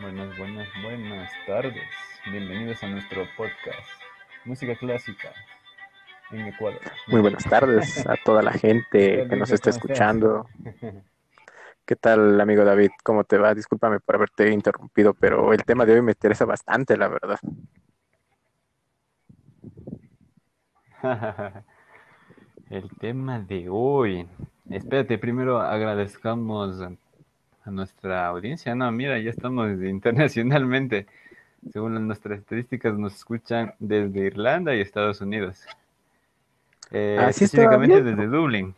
Buenas, buenas, buenas tardes. Bienvenidos a nuestro podcast Música Clásica en Ecuador. Muy buenas tardes a toda la gente que nos está escuchando. ¿Qué tal, amigo David? ¿Cómo te va? Discúlpame por haberte interrumpido, pero el tema de hoy me interesa bastante, la verdad. el tema de hoy. Espérate, primero agradezcamos a nuestra audiencia. No, mira, ya estamos internacionalmente. Según nuestras estadísticas, nos escuchan desde Irlanda y Estados Unidos. Eh, Así específicamente desde Dublín.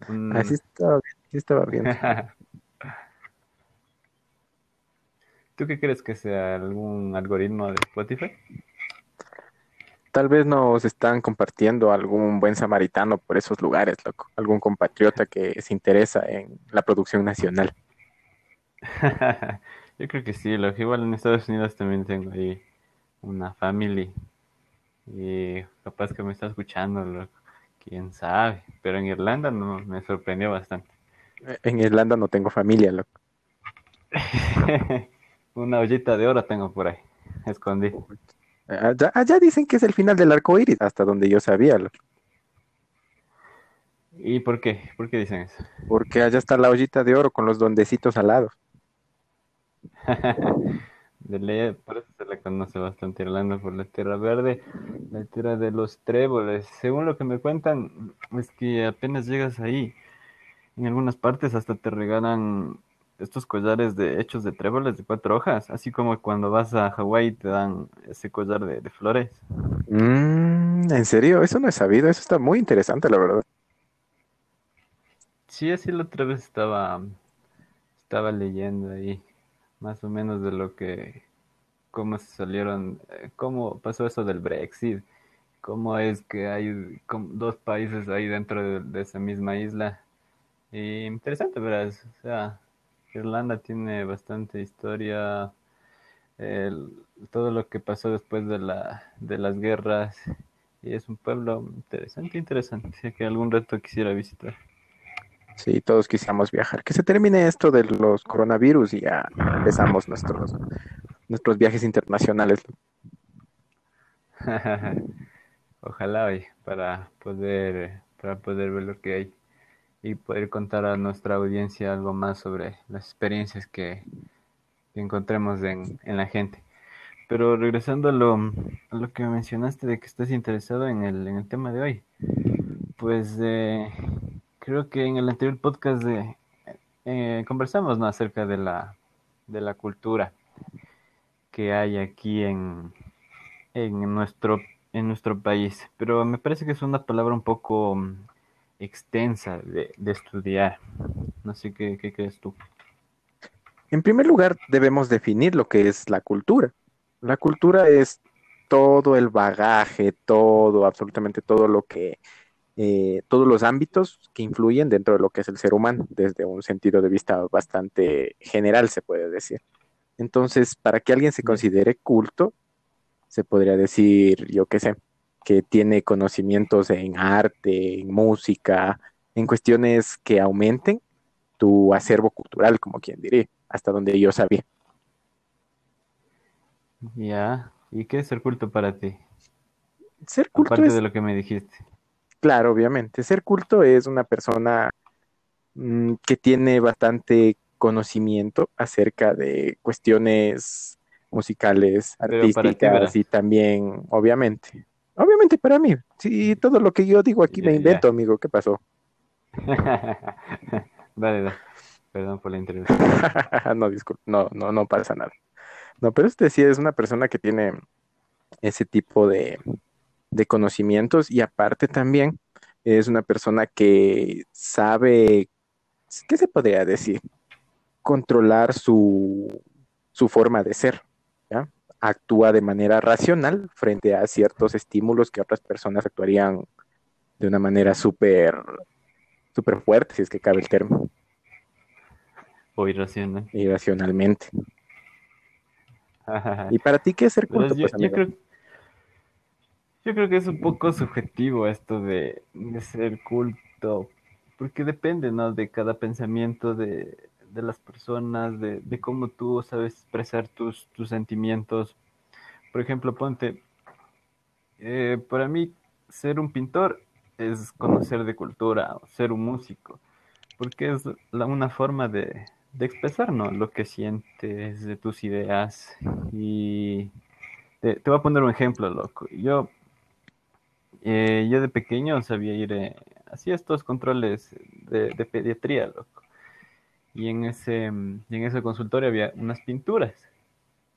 Así estaba bien. Así estaba bien. ¿Tú qué crees que sea algún algoritmo de Spotify? Tal vez nos están compartiendo algún buen samaritano por esos lugares, loco. Algún compatriota que se interesa en la producción nacional. Yo creo que sí, lo que igual en Estados Unidos también tengo ahí una familia y capaz que me está escuchando, loco. quién sabe, pero en Irlanda no, me sorprendió bastante. En Irlanda no tengo familia, loco. una ollita de oro tengo por ahí, escondí. Allá, dicen que es el final del arco iris, hasta donde yo sabía. Loco. ¿Y por qué? ¿Por qué dicen eso? Porque allá está la ollita de oro con los dondecitos al de por eso se le conoce bastante Irlanda, por la tierra verde, la tierra de los tréboles. Según lo que me cuentan, es que apenas llegas ahí, en algunas partes hasta te regalan estos collares de hechos de tréboles de cuatro hojas, así como cuando vas a Hawái te dan ese collar de, flores. Mm, ¿En serio? Eso no he sabido, eso está muy interesante, la verdad. Sí, así la otra vez estaba, estaba leyendo ahí más o menos de lo que, cómo se salieron, eh, cómo pasó eso del Brexit, cómo es que hay dos países ahí dentro de, esa misma isla. Y interesante, ¿verdad? O sea, Irlanda tiene bastante historia, todo lo que pasó después de, la, de las guerras, y es un pueblo interesante, interesante, que algún reto quisiera visitar. Sí, todos quisiéramos viajar. Que se termine esto de los coronavirus y ya empezamos nuestros, nuestros viajes internacionales. Ojalá hoy para poder, para poder ver lo que hay y poder contar a nuestra audiencia algo más sobre las experiencias que, encontremos en, en, la gente. Pero regresando a lo, a lo que mencionaste de que estás interesado en el, en el tema de hoy, pues eh, creo que en el anterior podcast eh, conversamos acerca de la, cultura que hay aquí en, en, nuestro, en nuestro país, pero me parece que es una palabra un poco mm, extensa de, estudiar. Sé qué, qué crees tú. En primer lugar, debemos definir lo que es la cultura. La cultura es todo el bagaje, todo, absolutamente todo lo que eh, todos los ámbitos que influyen dentro de lo que es el ser humano, desde un sentido de vista bastante general, se puede decir. Entonces, para que alguien se considere culto, se podría decir, yo qué sé, que tiene conocimientos en arte, en música, en cuestiones que aumenten tu acervo cultural, como quien diría, hasta donde yo sabía. Ya, ¿y qué es ser culto para ti? Ser culto Aparte de lo que me dijiste. Claro, obviamente. Ser culto es una persona mm, que tiene bastante conocimiento acerca de cuestiones musicales, artísticas y también, obviamente. Obviamente para mí. Sí, todo lo que yo digo aquí me invento, amigo. ¿Qué pasó? vale, Perdón por la interrupción. no, disculpe. No, no, no pasa nada. No, pero este sí es una persona que tiene ese tipo de, de conocimientos y aparte también es una persona que sabe, ¿qué se podría decir? Controlar su, su forma de ser, ¿ya? Actúa de manera racional frente a ciertos estímulos que otras personas actuarían de una manera súper, súper fuerte, si es que cabe el término. O irracional. Irracionalmente. ¿Y para ti qué es ser culto? Pues, yo creo que es un poco subjetivo esto de, ser culto, porque depende, ¿no? De cada pensamiento de, de las personas, de, cómo tú sabes expresar tus, tus sentimientos. Por ejemplo, ponte, eh, para mí ser un pintor es conocer de cultura, ser un músico, porque es una forma de, de expresar lo que sientes, de tus ideas. Y te, te, voy a poner un ejemplo, loco. Yo, eh, yo de pequeño sabía ir, eh, hacía estos controles de, de, pediatría, loco. Y en ese, en ese consultorio había unas pinturas.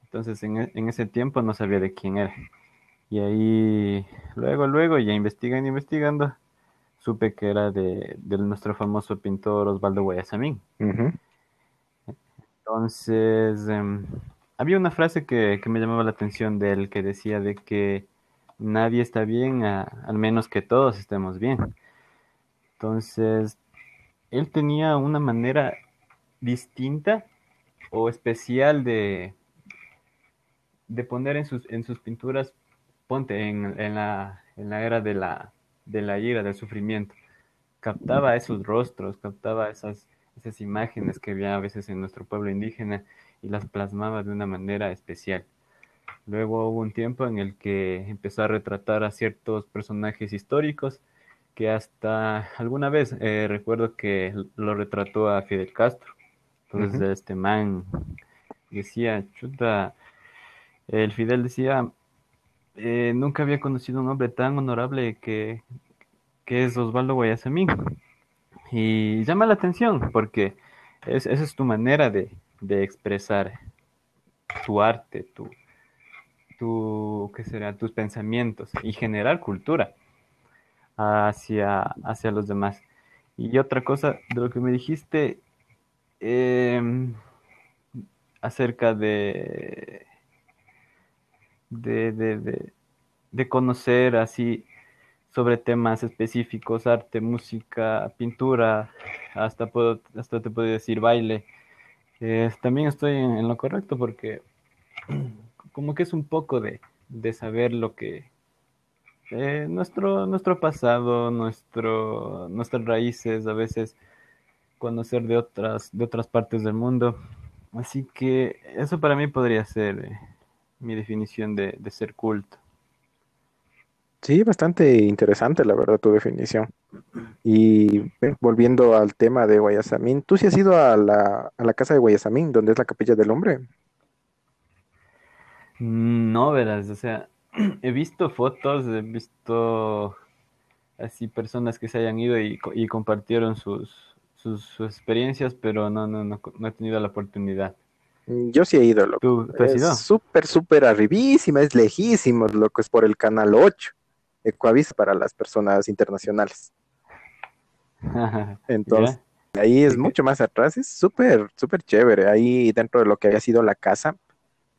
Entonces en, en ese tiempo no sabía de quién era. Y ahí, luego, luego, ya investigando, investigando, supe que era de, de nuestro famoso pintor Osvaldo Guayasamín. Uh Entonces, eh, había una frase que, que, me llamaba la atención de él, que decía de que nadie está bien, al menos que todos estemos bien. Entonces, él tenía una manera distinta o especial de, de poner en sus, en sus pinturas, ponte, en, en, la, en la era de la, de la ira, del sufrimiento. Captaba esos rostros, captaba esas, esas imágenes que había a veces en nuestro pueblo indígena y las plasmaba de una manera especial. Luego hubo un tiempo en el que empezó a retratar a ciertos personajes históricos que hasta alguna vez eh, recuerdo que lo retrató a Fidel Castro. Entonces uh -huh. este man decía, chuta, el Fidel decía, eh, nunca había conocido un hombre tan honorable que, que es Osvaldo Guayasamín. Y llama la atención porque es, esa es tu manera de, de expresar tu arte, tu, tu, ¿qué será? tus pensamientos y generar cultura hacia, hacia los demás. Y otra cosa de lo que me dijiste eh, acerca de de, de, de, de, conocer así sobre temas específicos, arte, música, pintura, hasta, puedo, hasta te puedo decir baile. También estoy en, lo correcto porque como que es un poco de, de saber lo que eh, nuestro, nuestro pasado, nuestro, nuestras raíces, a veces conocer de otras, de otras partes del mundo. Así que eso para mí podría ser eh, mi definición de, ser culto. Sí, bastante interesante, la verdad, tu definición. Y volviendo al tema de Guayasamín, ¿tú sí has ido a la, a la casa de Guayasamín, donde es la capilla del hombre? No, verás, o sea, he visto fotos, he visto así personas que se hayan ido y, y compartieron sus, sus, sus, experiencias, pero no, no, no, no he tenido la oportunidad. Yo sí he ido, loco. ¿Tú, tú has ido? Es súper, súper arribísima, es lejísimo, loco, es por el canal 8, Ecoavis para las personas internacionales. Entonces, ahí es mucho más atrás, es súper, súper chévere. Ahí dentro de lo que había sido la casa,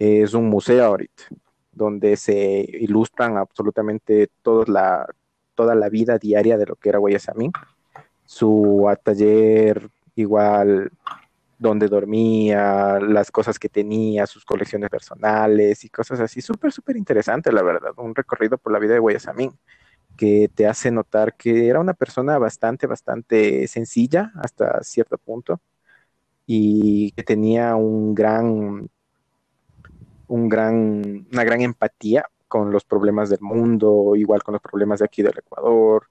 es un museo ahorita, donde se ilustran absolutamente toda la, toda la vida diaria de lo que era Guayasamín. Su taller igual donde dormía, las cosas que tenía, sus colecciones personales y cosas así. Súper, súper interesante, la verdad. Un recorrido por la vida de Guayasamín que te hace notar que era una persona bastante, bastante sencilla hasta cierto punto y que tenía un gran, un gran, una gran empatía con los problemas del mundo, igual con los problemas de aquí del Ecuador.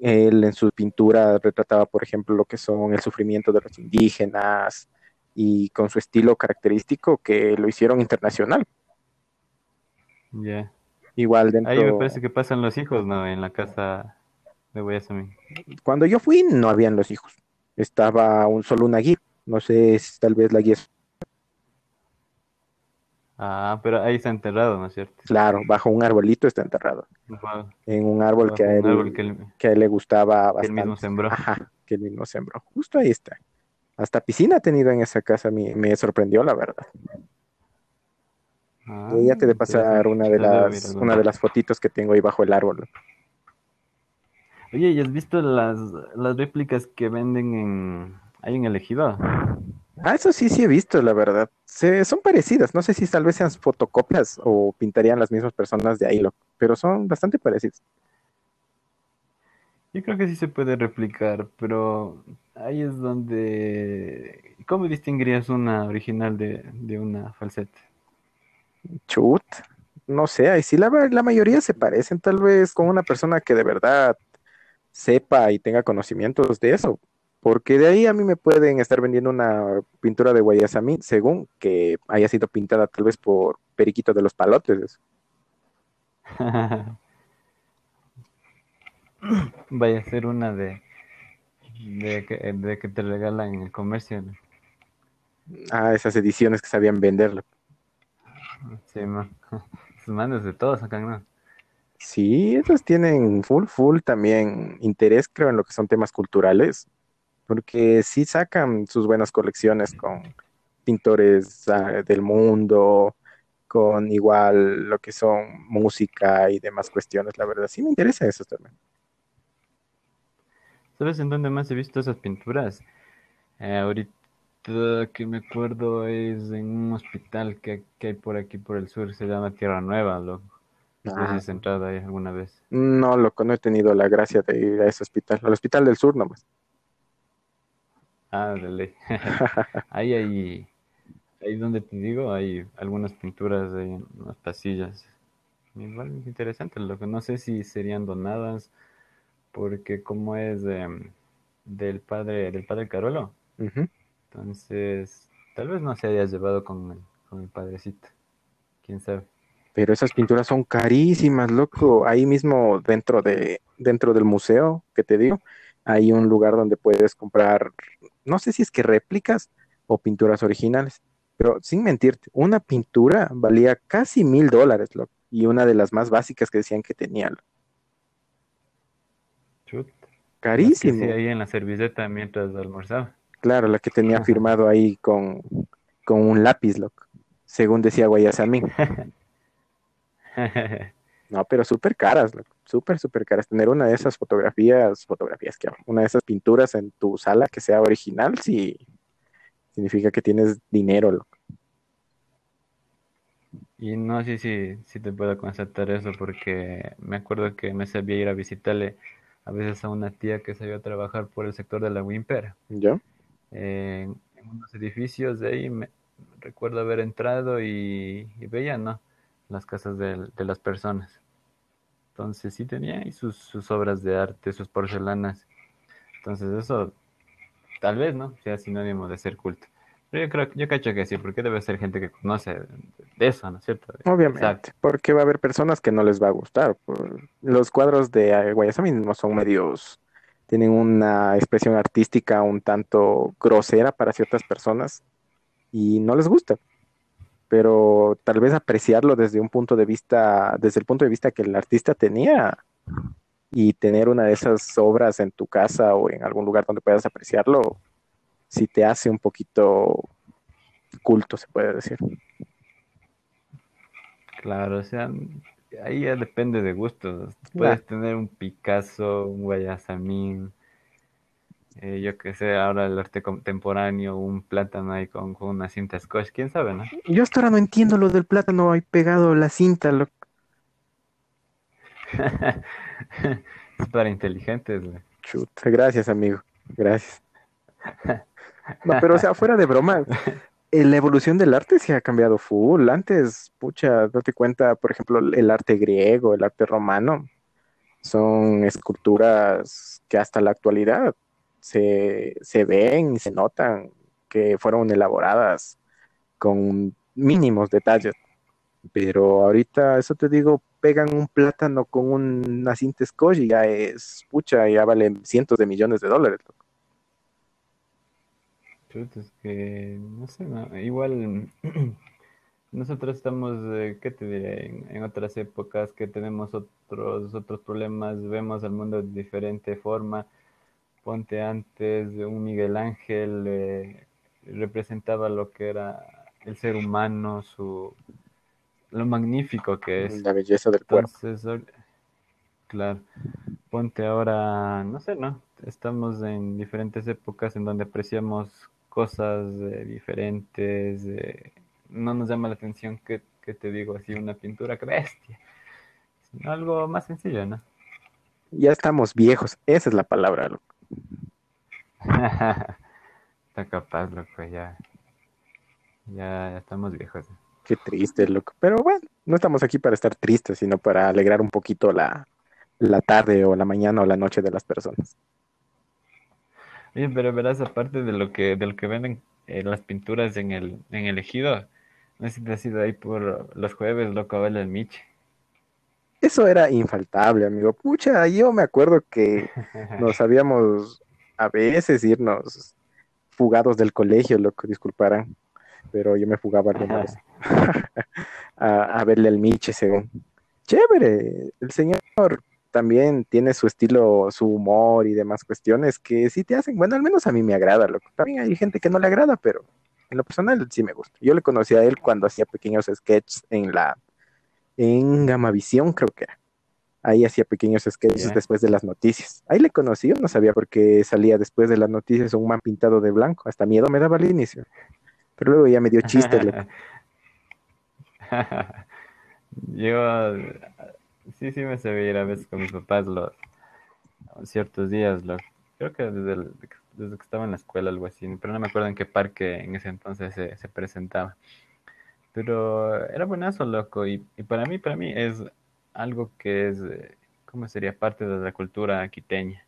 Él en su pintura retrataba, por ejemplo, lo que son el sufrimiento de los indígenas y con su estilo característico que lo hicieron internacional. Ya. Yeah. Igual dentro... Ahí me parece que pasan los hijos, ¿no? En la casa de Guayasamín. Cuando yo fui no habían los hijos. Estaba un, solo una guía. No sé si tal vez la guía es... Ah, pero ahí está enterrado, ¿no es cierto? Claro, bajo un arbolito está enterrado. Wow. En un árbol, que a, él, árbol que, él, que, a él, le gustaba bastante. Que él mismo sembró. Ajá, que él mismo sembró. Justo ahí está. Hasta piscina ha tenido en esa casa, me, me sorprendió, la verdad. Ah, ya te de pasar una de las una de las fotitos que tengo ahí bajo el árbol. Oye, ¿y has visto las, las réplicas que venden en ahí en el ejido? Ah, eso sí, sí he visto, la verdad. Se, son parecidas. No sé si tal vez sean fotocopias o pintarían las mismas personas de ahí, pero son bastante parecidas. Yo creo que sí se puede replicar, pero ahí es donde... ¿Cómo distinguirías una original de, de una falseta? Chut, no sé, ahí sí la, la mayoría se parecen, tal vez con una persona que de verdad sepa y tenga conocimientos de eso, porque de ahí a mí me pueden estar vendiendo una pintura de Guayasamín según que haya sido pintada tal vez por Periquito de los Palotes. Vaya a ser una de, de, que, de que te regalan en el comercio. ¿no? Ah, esas ediciones que sabían venderlo. Sí, man. Sus manos de todos acá, ¿no? Sí, esos tienen full, full también interés, creo, en lo que son temas culturales, porque sí sacan sus buenas colecciones con pintores ah, del mundo, con igual lo que son música y demás cuestiones, la verdad, sí me interesa eso también. ¿Sabes en dónde más he visto esas pinturas? Eh, ahorita que me acuerdo es en un hospital que, que hay por aquí por el sur, se llama Tierra Nueva, loco. No Ah, has entrado ahí alguna vez. no, loco, no he tenido la gracia de ir a ese hospital, al hospital del sur nomás. Ah, de ley. Ahí hay, ahí donde te digo, hay algunas pinturas ahí en unas pasillas. Igual es interesante, lo que no sé si serían donadas, porque como es del padre, del padre Carolo, entonces tal vez no se haya llevado con el, con el padrecito, quién sabe. Pero esas pinturas son carísimas, loco. Ahí mismo dentro de, dentro del museo que te digo, hay un lugar donde puedes comprar, no sé si es que réplicas o pinturas originales, pero sin mentirte, una pintura valía casi mil dólares. Y una de las más básicas que decían que tenía. Chut. Las que sí Carísimo. ahí en la servilleta mientras almorzaba. Claro, la que tenía firmado ahí con, con un lápiz, loco. Según decía Guayasamín. No, pero súper caras, súper, súper caras. Tener una de esas fotografías, fotografías que una de esas pinturas en tu sala que sea original, sí, significa que tienes dinero, loco. Y no sé si, si te puedo constatar eso porque me acuerdo que me sabía ir a visitarle a veces a una tía que iba a trabajar por el sector de la Wimper. ¿Yo? Eh, en unos edificios de ahí me recuerdo haber entrado y, y veía, ¿no? Las casas de, de las personas. Entonces sí tenía ahí sus, sus obras de arte, sus porcelanas. Entonces eso tal vez, ¿no? Sea sinónimo de ser culto. Pero yo creo, yo cacho que sí, porque debe ser gente que conoce de, eso, ¿no es cierto? Obviamente, Exacto. porque va a haber personas que no les va a gustar. Los cuadros de Guayasamín no son medios, tienen una expresión artística un tanto grosera para ciertas personas y no les gusta. Pero tal vez apreciarlo desde un punto de vista, desde el punto de vista que el artista tenía y tener una de esas obras en tu casa o en algún lugar donde puedas apreciarlo, si te hace un poquito culto, se puede decir. Claro, o sea, ahí ya depende de gustos. Puedes tener un Picasso, un Guayasamín, eh, yo qué sé, ahora el arte contemporáneo, un plátano ahí con, con una cinta scotch, quién sabe, ¿no? Yo hasta ahora no entiendo lo del plátano ahí pegado la cinta, lo- Es para inteligentes, güey. Chuta, gracias, amigo. Gracias. No, pero o sea, fuera de broma, eh, la evolución del arte se ha cambiado full. Antes, pucha, date cuenta, por ejemplo, el arte griego, el arte romano, son esculturas que hasta la actualidad se, se ven y se notan que fueron elaboradas con mínimos detalles. Pero ahorita, eso te digo, pegan un plátano con un- una cinta scotch y ya es, pucha, ya vale cientos de millones de dólares. loco. Chuta, es que, no sé, no, igual nosotros estamos, eh, ¿qué te diré? En, en otras épocas que tenemos otros, otros problemas, vemos el mundo de diferente forma. Ponte antes, un Miguel Ángel eh, representaba lo que era el ser humano, su, lo magnífico que es. La belleza del cuerpo. Entonces, ahor- claro, ponte ahora, no sé, ¿no? Estamos en diferentes épocas en donde apreciamos cosas eh, diferentes, eh, no nos llama la atención que, que te digo así, una pintura que bestia, sino algo más sencillo, ¿no? Ya estamos viejos, esa es la palabra, loco. Está capaz, loco, ya. Ya, ya estamos viejos. Qué triste, loco. Pero bueno, no estamos aquí para estar tristes, sino para alegrar un poquito la, la tarde o la mañana o la noche de las personas. Oye, pero verás, aparte de lo que, de lo que venden eh, las pinturas en el, en el ejido, no sé si te has ido ahí por los jueves, loco, a ver el Miche. Eso era infaltable, amigo. Pucha, yo me acuerdo que nos habíamos a veces irnos fugados del colegio, loco, disculparán, pero yo me fugaba vez a, a verle el Miche, según. Chévere, el señor también tiene su estilo, su humor y demás cuestiones que sí te hacen, bueno, al menos a mí me agrada, loco. También hay gente que no le agrada, pero en lo personal sí me gusta. Yo le conocí a él cuando hacía pequeños sketches en la, en Gamavisión, creo que era. Ahí hacía pequeños sketches después de las noticias. Ahí le conocí, yo no sabía por qué salía después de las noticias un man pintado de blanco. Hasta miedo me daba al inicio. Pero luego ya me dio chiste. Yo, sí, sí me sabía ir a veces con mis papás los ciertos días, lo, creo que desde, el- desde que estaba en la escuela, algo así, pero no me acuerdo en qué parque en ese entonces se, se presentaba. Pero era buenazo, loco, y, y para mí, para mí es algo que es, eh, ¿cómo sería? Parte de la cultura quiteña.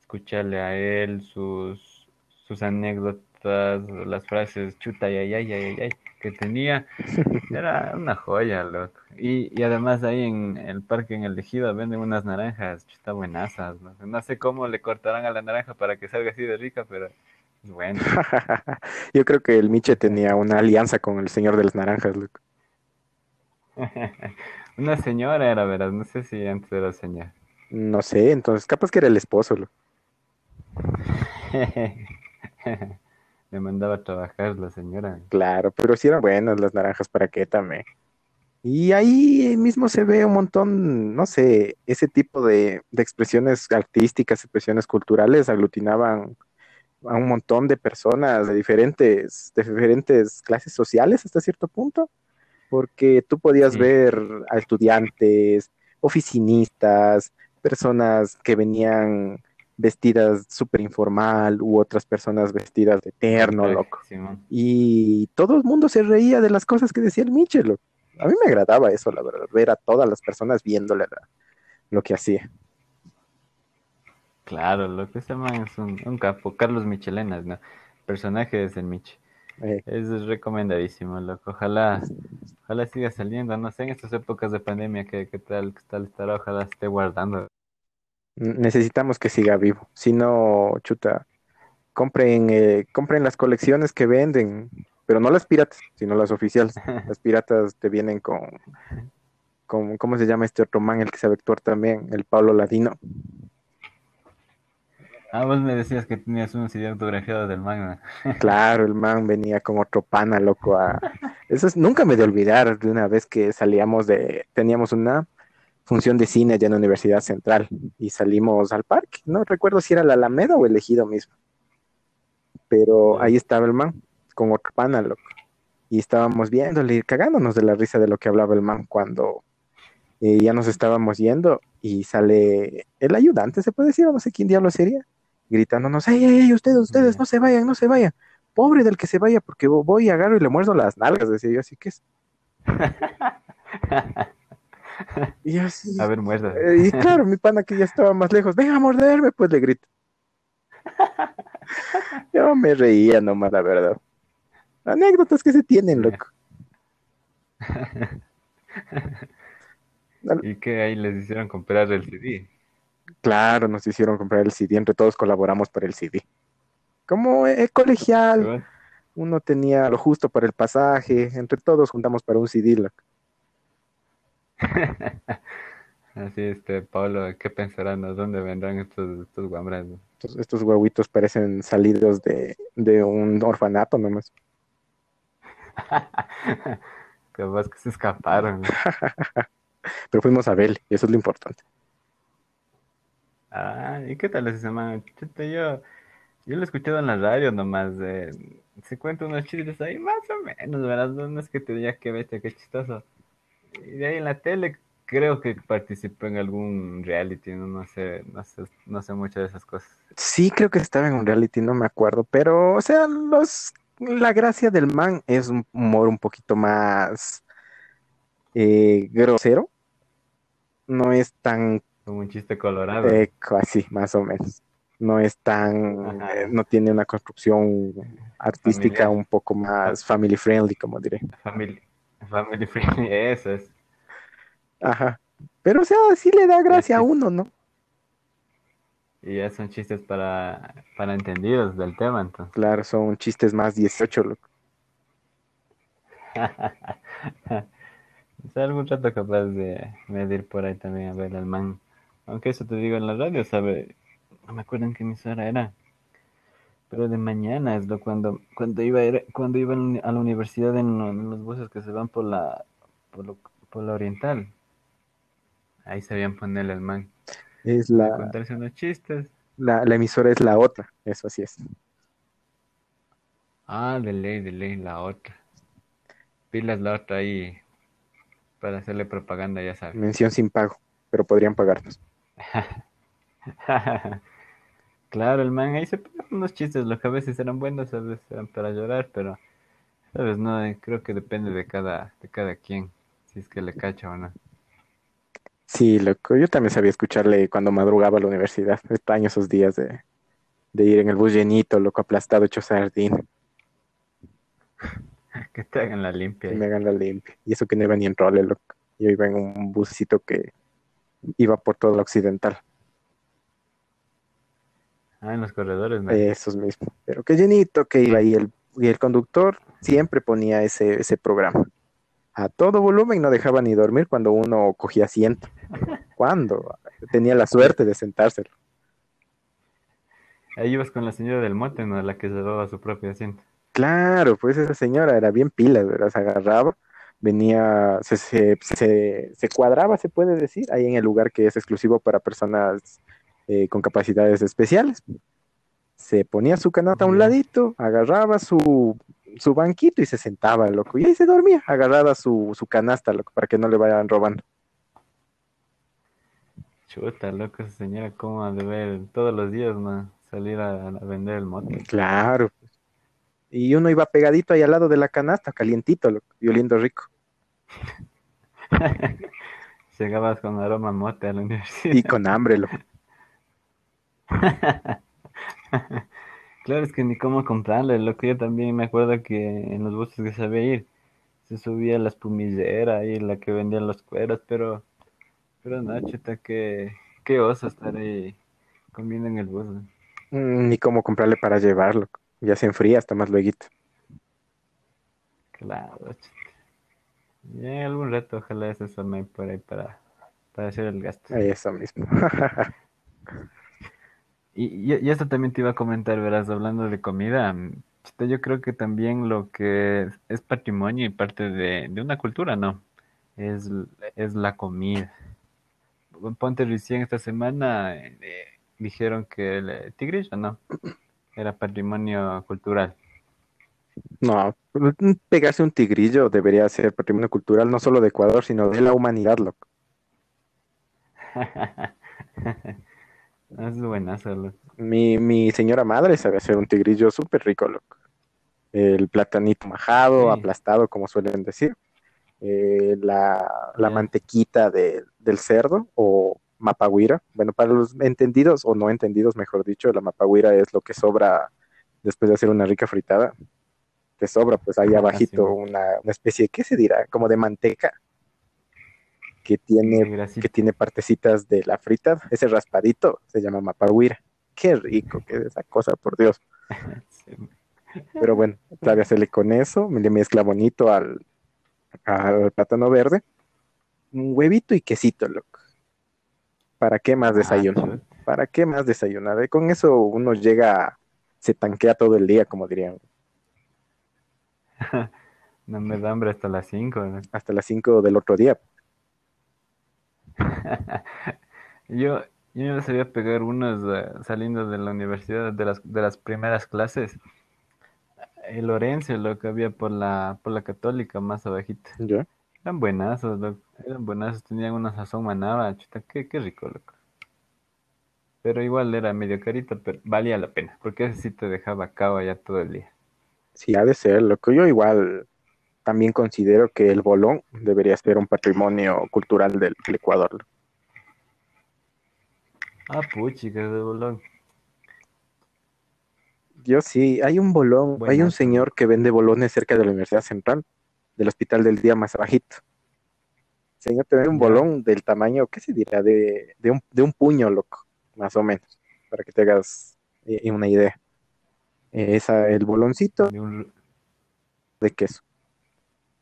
Escucharle a él, sus, sus anécdotas, las frases chuta, ay, ay, ay, ay, ay, que tenía. Era una joya, loco. Y, y además ahí en el parque, en el Ejido, venden unas naranjas, chuta buenazas, ¿no? No sé cómo le cortarán a la naranja para que salga así de rica, pero es bueno. Yo creo que el Miche tenía una alianza con el señor de las naranjas, loco. Una señora era, verás, no sé si antes era señora. No sé, entonces capaz que era el esposo, loco. Le mandaba a trabajar la señora. Claro, pero sí eran buenas las naranjas para qué también. Y ahí mismo se ve un montón, no sé, ese tipo de, de expresiones artísticas, expresiones culturales aglutinaban a un montón de personas de diferentes, de diferentes clases sociales hasta cierto punto, porque tú podías ver a estudiantes, oficinistas, personas que venían vestidas súper informal u otras personas vestidas de terno, loco. Y todo el mundo se reía de las cosas que decía el Michel. loco. A mí me agradaba eso, la verdad, ver a todas las personas viéndole la- lo que hacía. Claro, lo que ese man es un, un capo. Carlos Michelenas, ¿no? Personaje es el. Eh, Es recomendadísimo, loco. Ojalá, ojalá siga saliendo. No sé, en estas épocas de pandemia, ¿qué, qué tal, qué tal estará? Ojalá esté guardando. necesitamos que siga vivo. Si no, chuta, compren, eh, compren las colecciones que venden, pero no las piratas, sino las oficiales. Las piratas te vienen con, con, ¿cómo se llama este otro man, el que sabe actuar también? El Pablo Ladino. Ah, vos me decías que tenías un CD autografiado del manga. Claro, el man venía con otro pana, loco. A... Eso es- nunca me de olvidar de una vez que salíamos de, teníamos una función de cine allá en la Universidad Central y salimos al parque. No recuerdo si era la Alameda o el Ejido mismo. Pero ahí estaba el man con otro pana, loco. Y estábamos viéndole y cagándonos de la risa de lo que hablaba el man cuando eh, ya nos estábamos yendo y sale el ayudante, se puede decir, o no sé quién diablo sería, gritándonos, ¡ey, ey, ey, ustedes, ustedes, no se vayan, no se vayan! Pobre del que se vaya, porque vo- voy y agarro y le muerdo las nalgas, decía yo, así que es. Y así, A ver, muerda. eh, y claro, mi pana que ya estaba más lejos, ven a morderme, pues le grito. Yo me reía nomás, la verdad. Anécdotas que se tienen, loco. Y que ahí les hicieron comprar el CD. Claro, nos hicieron comprar el CD, entre todos colaboramos para el CD. Como eh, colegial, uno tenía lo justo para el pasaje, entre todos juntamos para un CD. Así, este, Pablo, ¿qué pensarán? ¿A dónde vendrán estos, estos guambras? Estos, estos huevitos parecen salidos de, de un orfanato nomás. Capaz que se escaparon. ¿no? Pero fuimos a verle, y eso es lo importante. Ah, ¿y qué tal man? Chuta, yo, lo he escuchado en la radio nomás. eh, se cuenta unos chistes ahí, más o menos, ¿verdad? No no es que te diga que bestia, qué chistoso. Y de ahí en la tele, creo que participó en algún reality, no, no sé, no sé, no sé mucho de esas cosas. Sí, creo que estaba en un reality, no me acuerdo, pero, o sea, los, la gracia del man es un humor un poquito más eh, grosero, no es tan Como un chiste colorado. eh, así, más o menos. No es tan, eh, no tiene una construcción artística Familiar. un poco más family friendly, como diré. Family, family friendly, eso es. Ajá. Pero, o sea, sí le da gracia a uno, ¿no? Y ya son chistes para, para entendidos del tema, entonces. Claro, son chistes más 18, loco. Sea, algún rato capaz de medir por ahí también a ver al man. Aunque eso te digo en la radio, ¿sabe? No me acuerdo en qué emisora era. Pero de mañana es lo cuando, cuando iba a ir- cuando iba a la universidad en, lo- en los buses que se van por la, por, lo- por la oriental. Ahí sabían ponerle al man. Es la, contarse unos chistes. la, la emisora es la otra, eso así es. Ah, de ley, de ley, la otra. Pilas la otra ahí para hacerle propaganda, ya sabes. Mención sin pago, pero podrían pagarnos. Claro, el man ahí se pegaba unos chistes, los que a veces eran buenos, a veces eran para llorar, pero, sabes, no, Eh, creo que depende de cada, de cada quien, si es que le cacha o no. Sí, loco, yo también sabía escucharle cuando madrugaba a la universidad. Extraño esos días de, de ir en el bus llenito, loco, aplastado, hecho sardín, Que te hagan la limpia. ahí. me hagan la limpia. Y eso que no iba ni en role, loco. Yo iba en un busito que iba por toda la occidental, Ah, en los corredores, ¿no? esos mismos. Pero qué llenito que iba y el, y el conductor siempre ponía ese, ese programa. A todo volumen no dejaba ni dormir cuando uno cogía asiento. ¿Cuándo? Tenía la suerte de sentárselo. Ahí ibas con la señora del mote, ¿no? La que llevaba su propio asiento. Claro, pues esa señora era bien pila, ¿verdad? Se agarraba, venía, se, se, se, se cuadraba, se puede decir, ahí en el lugar que es exclusivo para personas eh, con capacidades especiales. Se ponía su canasta a un ladito, agarraba su, su banquito y se sentaba, loco. Y ahí se dormía, agarrada su, su canasta, loco, para que no le vayan robando. Chuta, loco, esa señora, ¿cómo ha de ver todos los días. Salir a, a vender el mote. Claro. Y uno iba pegadito ahí al lado de la canasta, calientito, loco, y oliendo rico. Llegabas con aroma mote a la universidad. Y con hambre, loco. Claro, es que ni cómo comprarle, lo que yo también me acuerdo que en los buses que sabía ir, se subía la espumillera y la que vendían los cueros, pero, pero no, chuta, qué, qué oso estar ahí comiendo en el bus. ¿no? Mm, Ni cómo comprarle para llevarlo. Ya se enfría hasta más luego. Claro. Ya algún rato, ojalá se asome por ahí para, para hacer el gasto. Eso mismo. Y, y, y esto también te iba a comentar, verás, hablando de comida, mm, chuta, yo creo que también lo que es, patrimonio y parte de, de una cultura, ¿no? Es, es la comida. Ponte recién esta semana eh, dijeron que el eh, tigrillo, ¿no? Era patrimonio cultural. No, pegarse un tigrillo debería ser patrimonio cultural no solo de Ecuador, sino de la humanidad, loco. Es buenazo, loco. Mi, mi señora madre sabe hacer un tigrillo súper rico, loco. El platanito majado, Sí. aplastado, como suelen decir. Eh, la, la mantequita de- del cerdo o mapaguira. Bueno, para los entendidos o no entendidos, mejor dicho, la mapaguira es lo que sobra después de hacer una rica fritada. Te sobra, pues ahí Ah, abajito una, una especie, ¿qué se dirá? Como de manteca que tiene, que tiene partecitas de la frita. Ese raspadito se llama mapaguira. Qué rico que es esa cosa, por Dios. Sí. Pero bueno, sabe hacerle con eso, me le mezcla bonito al, al plátano verde, un huevito y quesito, loco. ¿Para qué más desayuno? ¿Para qué más desayunar? Eh, Con eso uno llega, se tanquea todo el día, como dirían, No me da hambre hasta las 5, hasta las 5 del otro día. Yo, yo me sabía pegar unos eh, saliendo de la universidad, de las, de las primeras clases. El Orense, lo que había por la, por la católica, más abajita. ¿Ya? Eran buenazos, loco. Eran buenazos, tenían una sazón manaba, chuta, qué, qué rico, loco. Pero igual era medio carito, pero valía la pena, porque ese sí te dejaba cabo ya todo el día. Sí, ha de ser, loco. Yo igual también considero que el bolón debería ser un patrimonio cultural del, del Ecuador. loco. Ah, puchica, de bolón. Yo sí, hay un bolón, hay un señor que vende bolones cerca de la Universidad Central, del Hospital del Día más abajito. Señor, te vende un bolón del tamaño, ¿qué se dirá? De, de un, de un puño, loco, más o menos, para que te hagas eh, una idea. Eh, Esa, el boloncito De un... de queso,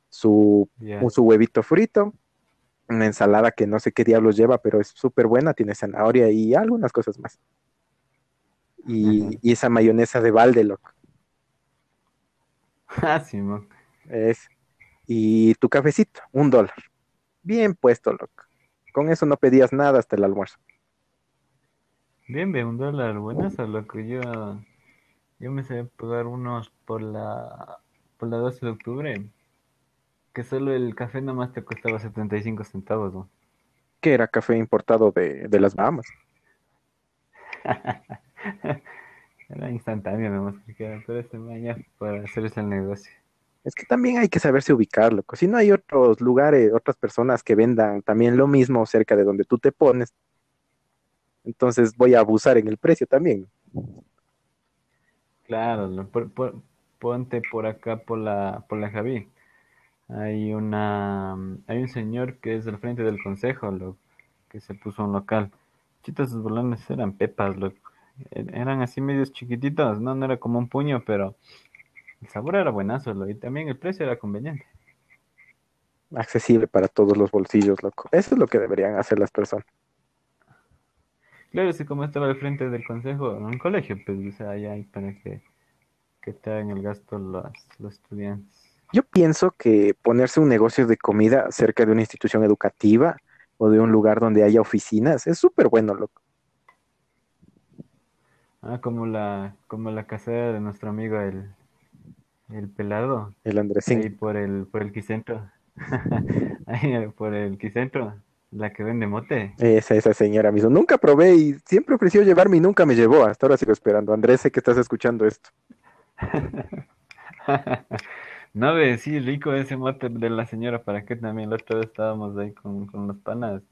su, Ya. su huevito frito, una ensalada que no sé qué diablos lleva, pero es súper buena, tiene zanahoria y algunas cosas más. Y, y esa mayonesa de balde, loco. Ah, Simón. Es, y tu cafecito, un dólar. Bien puesto, loco. Con eso no pedías nada hasta el almuerzo. Bien, ve, un dólar, buenazo, loco. Yo, yo me sé pagar unos por la, por la 12 de octubre, que solo el café nomás te costaba 75 centavos, ¿no? Que era café importado de, de las Bahamas. Era instantáneo nomás, porque era todo este mañana para hacerse el negocio. Es que también hay que saberse ubicar, loco. Si no hay otros lugares, otras personas que vendan también lo mismo cerca de donde tú te pones, entonces voy a abusar en el precio también. Claro, lo- ponte por acá por la, por la Javi. Hay una, hay un señor que es del frente del consejo, loco, que se puso un local. Chitos, sus bolones eran pepas. E- Eran así medios chiquititos, no, no era como un puño, pero el sabor era buenazo, y también el precio era conveniente. Accesible para todos los bolsillos, loco. Eso es lo que deberían hacer las personas. Claro, sí, como estaba al frente del consejo, en un colegio, pues, o sea, ahí hay para que, que te hagan el gasto los, los estudiantes. Yo pienso que ponerse un negocio de comida cerca de una institución educativa o de un lugar donde haya oficinas es súper bueno, loco. Ah, como la, como la casera de nuestro amigo el, el pelado, El ahí Andresín. por el, por el Quicentro. Ahí eh, por el Quicentro, la que vende mote. Esa, esa señora mismo. Nunca probé y siempre ofreció llevarme y nunca me llevó. Hasta ahora sigo esperando. Andrés, sé que estás escuchando esto. No, ve, sí, rico ese mote de la señora, para que también la otra vez estábamos ahí con, con los panas.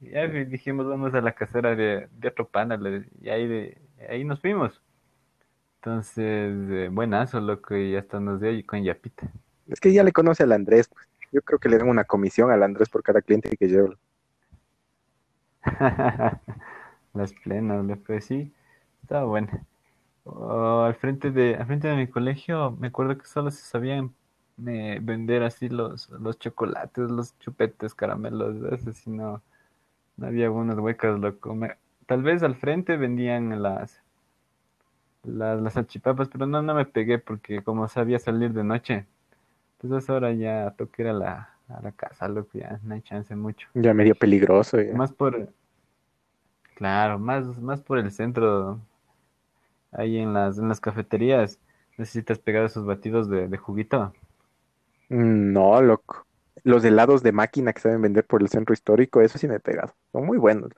Y ve, dijimos, vamos a la casera de, de otro pana, y ahí, de, ahí nos fuimos. Entonces, eh, buenazo, loco, y hasta nos dio con yapita. Es que ya le conoce al Andrés. Pues. Yo creo que le dan una comisión al Andrés por cada cliente que lleva. Las plenas, loco, sí, estaba buena. Oh, al frente de, al frente de mi colegio, me acuerdo que solo se sabían eh, vender así los, los chocolates, los chupetes, caramelos, eso sí, no, no había buenas huecas, loco. Me- tal vez al frente vendían las, las, las salchipapas, pero no, no me pegué porque como sabía salir de noche, pues a esa hora ya toqué ir a la, a la casa, loco, ya no hay chance mucho. Ya medio peligroso. ya. Más por, claro, más, más por el centro, ahí en las, en las cafeterías, necesitas pegar esos batidos de, de juguito. No, loco. Los helados de máquina que saben vender por el centro histórico, eso sí me he pegado. Son muy buenos.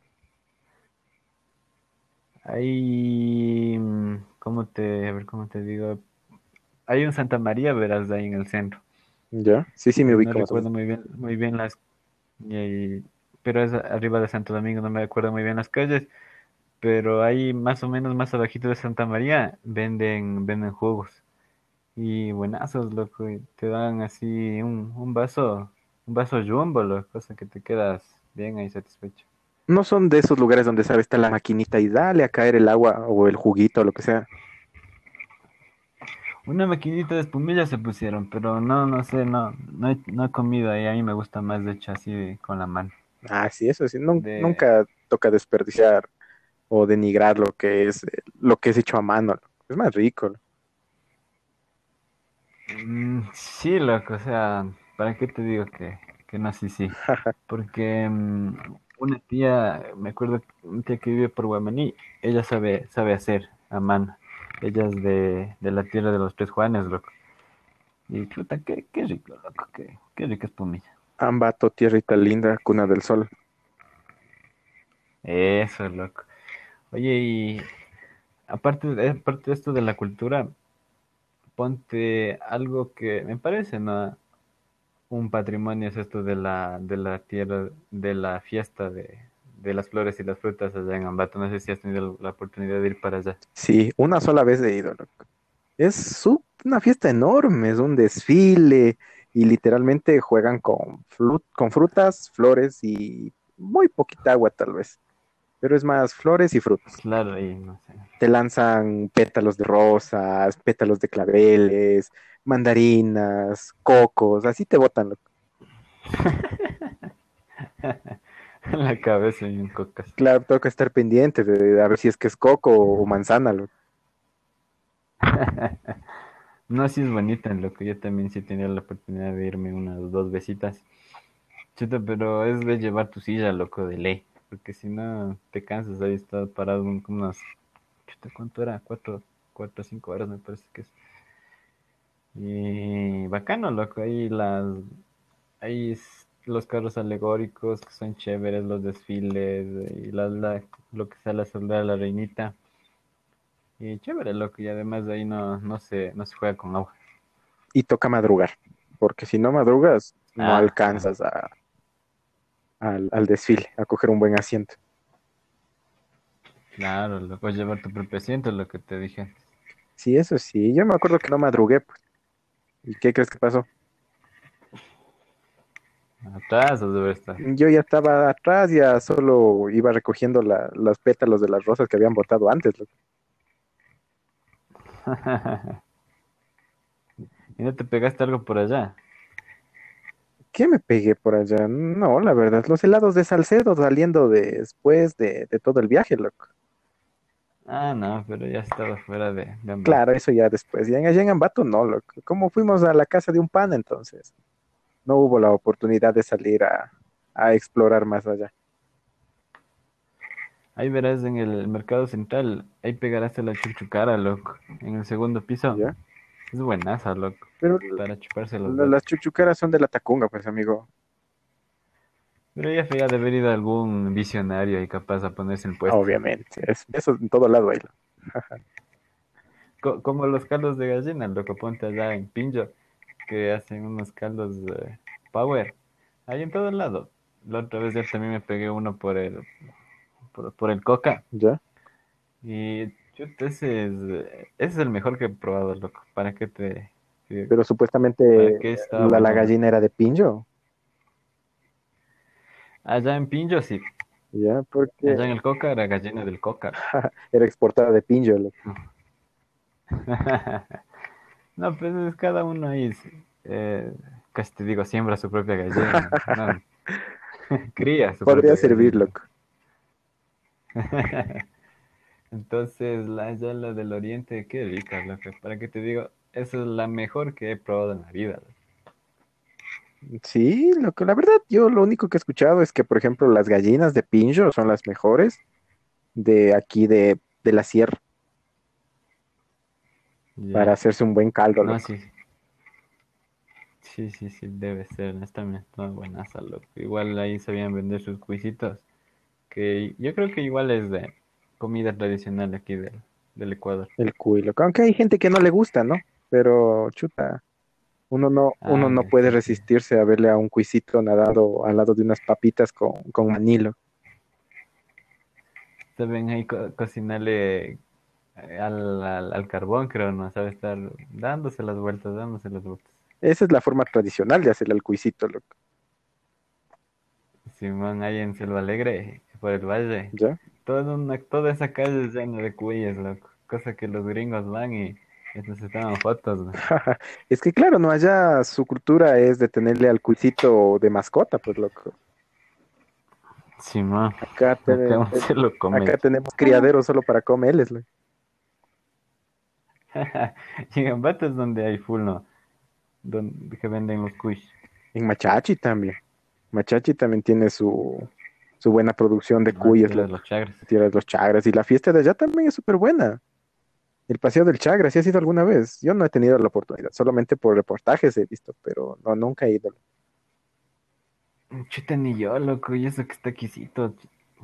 Ahí, mm, ¿cómo te, a ver, cómo te digo? Hay un Santa María, verás, ahí en el centro. ¿Ya? Sí, sí me No ubico. más o recuerdo muy bien, muy bien las, y ahí- pero es arriba de Santo Domingo, no me acuerdo muy bien las calles, pero ahí más o menos más abajito de Santa María venden, venden jugos. Y buenazos, loco, y te dan así un, un vaso, un vaso jumbo, loco, cosa que te quedas bien ahí satisfecho. No son de esos lugares donde sabe está la maquinita y dale a caer el agua o el juguito o lo que sea. Una maquinita de espumilla se pusieron, pero no, no sé, no, no he, no he comido ahí, a mí me gusta más de hecho así con la mano. Ah, sí, eso sí. De- Nunca toca desperdiciar o denigrar lo que es eh, lo que es hecho a mano. Es más rico. Mm, sí, loco, o sea, ¿para qué te digo que, que no, sí, sí? Porque mm, una tía, me acuerdo, una tía que vive por Guamaní, ella sabe, sabe hacer a mano. Ella es de, de la tierra de los Tres Juanes, loco. Y qué, qué rico, loco, qué, qué rica espumilla. Ambato, tierrita linda, cuna del sol. Eso, loco. Oye, y aparte de, aparte de esto de la cultura, ponte algo que me parece, ¿no? Un patrimonio es esto de la, de la tierra, de la fiesta de, de las flores y las frutas allá en Ambato. No sé si has tenido la oportunidad de ir para allá. Sí, una sola vez he ido, loco. Es una fiesta enorme, es un desfile y literalmente juegan con, flu- con frutas, flores y muy poquita agua tal vez, pero es más flores y frutas. Claro, y no sé. Te lanzan pétalos de rosas, pétalos de claveles, mandarinas, cocos, así te botan, loco. La cabeza y un cocas. Claro, toca estar pendiente de, a ver si es que es coco o manzana, loco. No, sí es bonita, loco. Yo también sí tenía la oportunidad de irme unas dos vesitas. Chuta, pero es de llevar tu silla, loco, de ley. Porque si no, te cansas ahí, estás parado como unas... Chuta, ¿cuánto era? Cuatro, cuatro o cinco horas me parece que es. Y bacano, loco. Ahí las... Ahí los carros alegóricos que son chéveres, los desfiles, y la, la- lo que sale a saludar a la reinita. Y chévere, loco. Y además de ahí no, no se, no se juega con agua. Y toca madrugar, porque si no madrugas, no Ah, alcanzas a, al, al desfile, a coger un buen asiento. Claro, loco. Llevar tu propio asiento, lo que te dije antes. Sí, eso sí, yo me acuerdo que no madrugué, pues. ¿Y qué crees que pasó? Atrás debe estar. Yo ya estaba atrás, ya solo iba recogiendo la, los pétalos de las rosas que habían botado antes. ¿Y no te pegaste algo por allá? ¿Qué me pegué por allá? No, la verdad, los helados de Salcedo saliendo después de, de todo el viaje, loco. Ah, no, pero ya estaba fuera de, de Ambato. Claro, eso ya después. Ya en, allá en Ambato no, loco. Como fuimos a la casa de un pan entonces, no hubo la oportunidad de salir a, a explorar más allá. Ahí verás en el mercado central, ahí pegarás a la chuchucara, loco. En el segundo piso. ¿Ya? Es buenaza, loco. Pero Para chuparse los la- las chuchucaras son de la Tacunga, pues, amigo. Pero ya fue de haber ido algún visionario ahí capaz a ponerse en puesto. Obviamente, es, eso en todo lado. Co- como los caldos de gallina, loco. Ponte allá en Pinjo, que hacen unos caldos eh, power. Ahí en todo lado. La otra vez ya también me pegué uno por el, por, por el coca. ¿Ya? Y chuta, ese es, ese es el mejor que he probado, loco. ¿Para qué te...? Pero supuestamente ¿Para qué estaba la, la gallina era de Pinjo. Allá en Pinjo sí. ¿Ya? Porque Allá en el coca era gallina del coca. era exportada de Pinjo. loco. No, pues es cada uno ahí, eh, casi te digo, siembra su propia gallina. No. Cría su Podría propia servir, gallina. loco. Entonces, la ya la del oriente, qué rica, loco. ¿Para qué te digo? Esa es la mejor que he probado en la vida. loco. Sí, loco. La verdad, yo lo único que he escuchado es que, por ejemplo, las gallinas de Pinjo son las mejores de aquí de, de la sierra para hacerse un buen caldo, No, sí. Sí, sí, sí, debe ser, honestamente, buenaza, loco. Igual ahí sabían vender sus cuisitos, que yo creo que igual es de comida tradicional aquí del, del Ecuador. El cuy, loco. Aunque hay gente que no le gusta, ¿no? Pero, chuta, uno no, uno Ah, no ya, puede resistirse a verle a un cuisito nadando al lado de unas papitas con, con manilo. Saben ahí co- cocinarle eh, al, al, al carbón, creo, ¿no? Sabe estar dándose las vueltas, dándose las vueltas. Esa es la forma tradicional de hacerle al cuisito, loco. Simón, ahí en Selva Alegre, por el valle, ¿Ya? toda, una, toda esa calle es llena de cuyes, loco. Cosa que los gringos van y se toman fotos, ¿no? Es que claro, no, allá su cultura es de tenerle al cuisito de mascota, pues loco. Acá, te- acá uno se lo come. acá tenemos criaderos solo para comerles, loco. Y en Ambato es donde hay full, ¿no? Donde que venden los kush. En Machachi también. Machachi también tiene su, su buena producción de Ah, cuyes, tierra de loco. los chagres. Tierra de los Chagras. Y la fiesta de allá también es súper buena. El paseo del Chagra, ¿sí has ido alguna vez? Yo no he tenido la oportunidad, solamente por reportajes he visto, pero no, nunca he ido. Chuta, ni yo, loco, y eso que está quisito.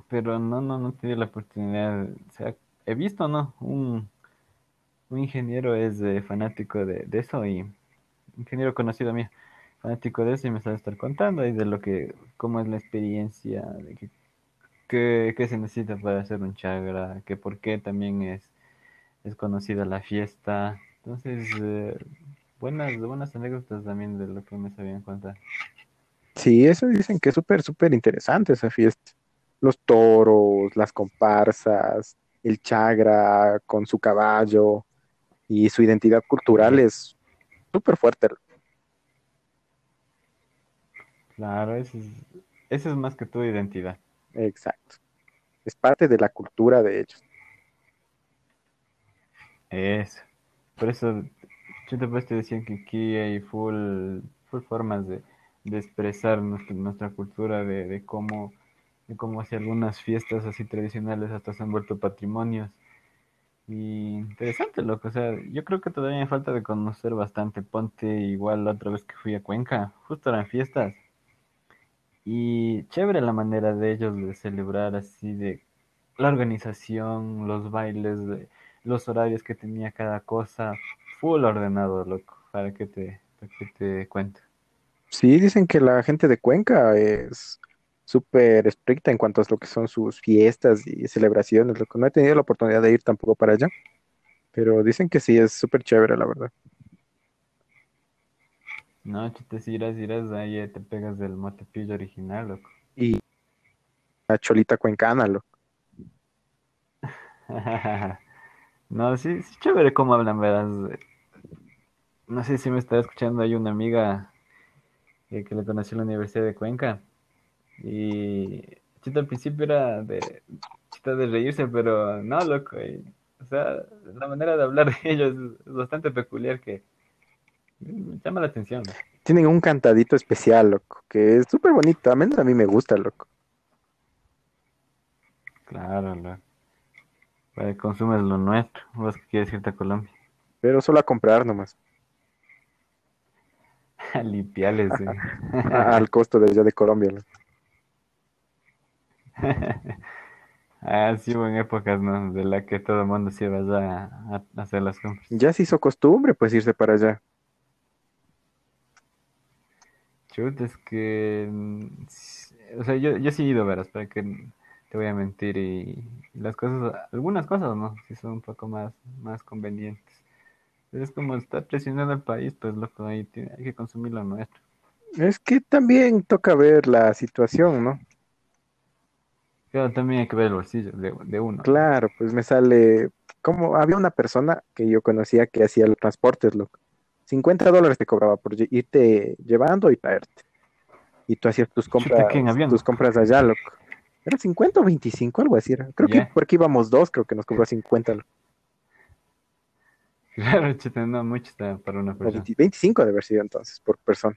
Pero no, no, no he tenido la oportunidad. O sea, he visto, ¿no? Un, ingeniero es fanático de, eso y ingeniero conocido mío, fanático de eso y me sabe estar contando ahí de lo que, cómo es la experiencia, de que, qué, qué se necesita para hacer un chagra, que por qué también es, es conocida la fiesta. Entonces, eh, buenas, buenas anécdotas también de lo que me sabían contar. Sí, eso dicen que es súper, súper interesante esa fiesta. Los toros, las comparsas, el chagra con su caballo y su identidad cultural es súper fuerte. Claro, eso es, eso es más que tu identidad. Exacto. Es parte de la cultura de ellos. Eso. Por eso, yo después te decía que aquí hay full, full formas de, de expresar nuestra, cultura, de, de cómo, de cómo algunas fiestas así tradicionales hasta se han vuelto patrimonios. Y interesante, loco. O sea, yo creo que todavía me falta de conocer bastante. Ponte igual la otra vez que fui a Cuenca, justo eran fiestas. Y chévere la manera de ellos de celebrar así, de la organización, los bailes, de, los horarios que tenía cada cosa. Full ordenado, loco. Para que te, para que te cuento. Sí, dicen que la gente de Cuenca es súper estricta en cuanto a lo que son sus fiestas y celebraciones. Lo que no he tenido la oportunidad de ir tampoco para allá, pero dicen que sí, es súper chévere, la verdad. No, chute, si irás, irás, ahí te pegas del motepillo original, loco. Y la cholita cuencana, lo. No, sí, sí, chévere cómo hablan, verás. No sé si me está escuchando, hay una amiga eh, que le conocí en la Universidad de Cuenca. Y chito al principio era de, chito de reírse, pero no, loco. y, o sea, la manera de hablar de ellos es, bastante peculiar que mm, llama la atención. Tienen un cantadito especial, loco, que es súper bonito. A menos a mí me gusta, loco. Claro, loco. Para consumes lo nuestro, vos que quieres irte a Colombia. Pero solo a comprar nomás, a- al costo de allá de Colombia. loco. Ah, sí, hubo en épocas, ¿no? De la que todo el mundo se iba allá a, a hacer las compras. Ya se hizo costumbre, pues, irse para allá. Chut, es que, mm, o sea, yo, yo sí he ido, verás, para que te voy a mentir y las cosas, algunas cosas, ¿no? Sí son un poco más, más convenientes. Es como estar presionando al país, pues loco, ahí tiene- hay que consumir lo nuestro. Es que también toca ver la situación, ¿no? Claro, también hay que ver el bolsillo de, de uno, ¿no? Claro, pues me sale, como había una persona que yo conocía que hacía los transportes, loco. 50 dólares te cobraba por irte llevando y traerte. Y tú hacías tus Chuta, ¿qué en compras, tus compras allá, loco. Era 50 o 25, algo así era. Creo que Ya. por aquí íbamos dos, creo que nos cobró 50, loco. Claro, chuta, no, mucho para una persona. 20 25 de haber sido entonces, por persona.